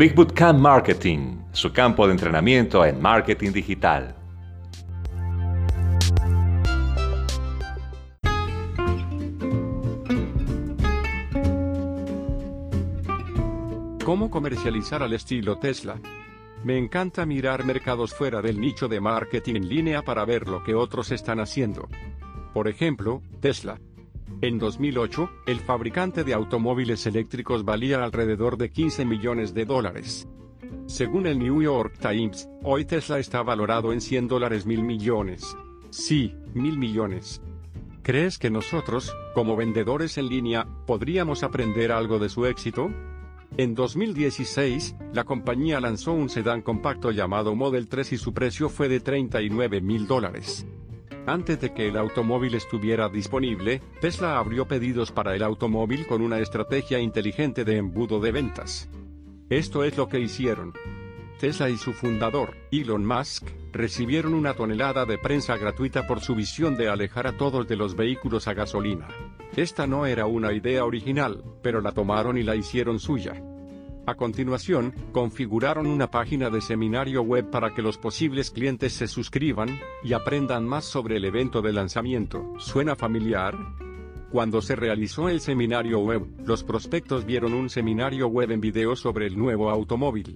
Big Bootcamp Marketing, su campo de entrenamiento en marketing digital. ¿Cómo comercializar al estilo Tesla? Me encanta mirar mercados fuera del nicho de marketing en línea para ver lo que otros están haciendo. Por ejemplo, Tesla. En 2008, el fabricante de automóviles eléctricos valía alrededor de 15 millones de dólares. Según el New York Times, hoy Tesla está valorado en 100 dólares mil millones. Sí, mil millones. ¿Crees que nosotros, como vendedores en línea, podríamos aprender algo de su éxito? En 2016, la compañía lanzó un sedán compacto llamado Model 3 y su precio fue de 39 mil dólares. Antes de que el automóvil estuviera disponible, Tesla abrió pedidos para el automóvil con una estrategia inteligente de embudo de ventas. Esto es lo que hicieron. Tesla y su fundador, Elon Musk, recibieron una tonelada de prensa gratuita por su visión de alejar a todos de los vehículos a gasolina. Esta no era una idea original, pero la tomaron y la hicieron suya. A continuación, configuraron una página de seminario web para que los posibles clientes se suscriban y aprendan más sobre el evento de lanzamiento. ¿Suena familiar? Cuando se realizó el seminario web, los prospectos vieron un seminario web en video sobre el nuevo automóvil.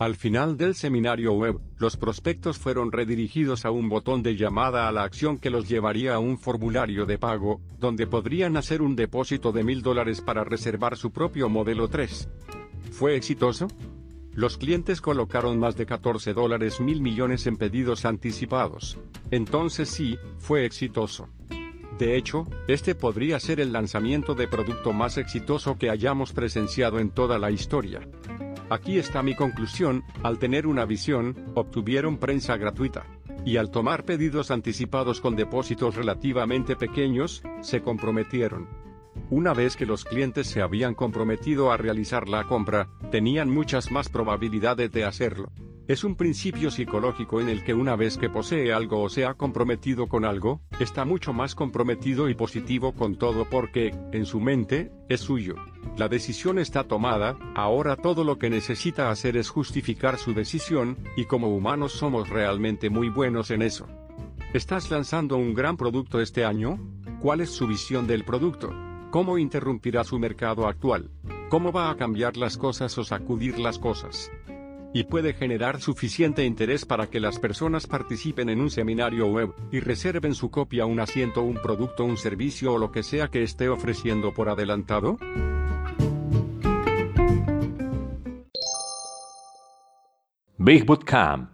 Al final del seminario web, los prospectos fueron redirigidos a un botón de llamada a la acción que los llevaría a un formulario de pago, donde podrían hacer un depósito de mil dólares para reservar su propio modelo 3. ¿Fue exitoso? Los clientes colocaron más de 14 dólares mil millones en pedidos anticipados. Entonces sí, fue exitoso. De hecho, este podría ser el lanzamiento de producto más exitoso que hayamos presenciado en toda la historia. Aquí está mi conclusión, al tener una visión, obtuvieron prensa gratuita. Y al tomar pedidos anticipados con depósitos relativamente pequeños, se comprometieron. Una vez que los clientes se habían comprometido a realizar la compra, tenían muchas más probabilidades de hacerlo. Es un principio psicológico en el que una vez que posee algo o se ha comprometido con algo, está mucho más comprometido y positivo con todo porque, en su mente, es suyo. La decisión está tomada, ahora todo lo que necesita hacer es justificar su decisión, y como humanos somos realmente muy buenos en eso. ¿Estás lanzando un gran producto este año? ¿Cuál es su visión del producto? ¿Cómo interrumpirá su mercado actual? ¿Cómo va a cambiar las cosas o sacudir las cosas? Y puede generar suficiente interés para que las personas participen en un seminario web y reserven su copia, un asiento, un producto, un servicio o lo que sea que esté ofreciendo por adelantado? Big Bootcamp,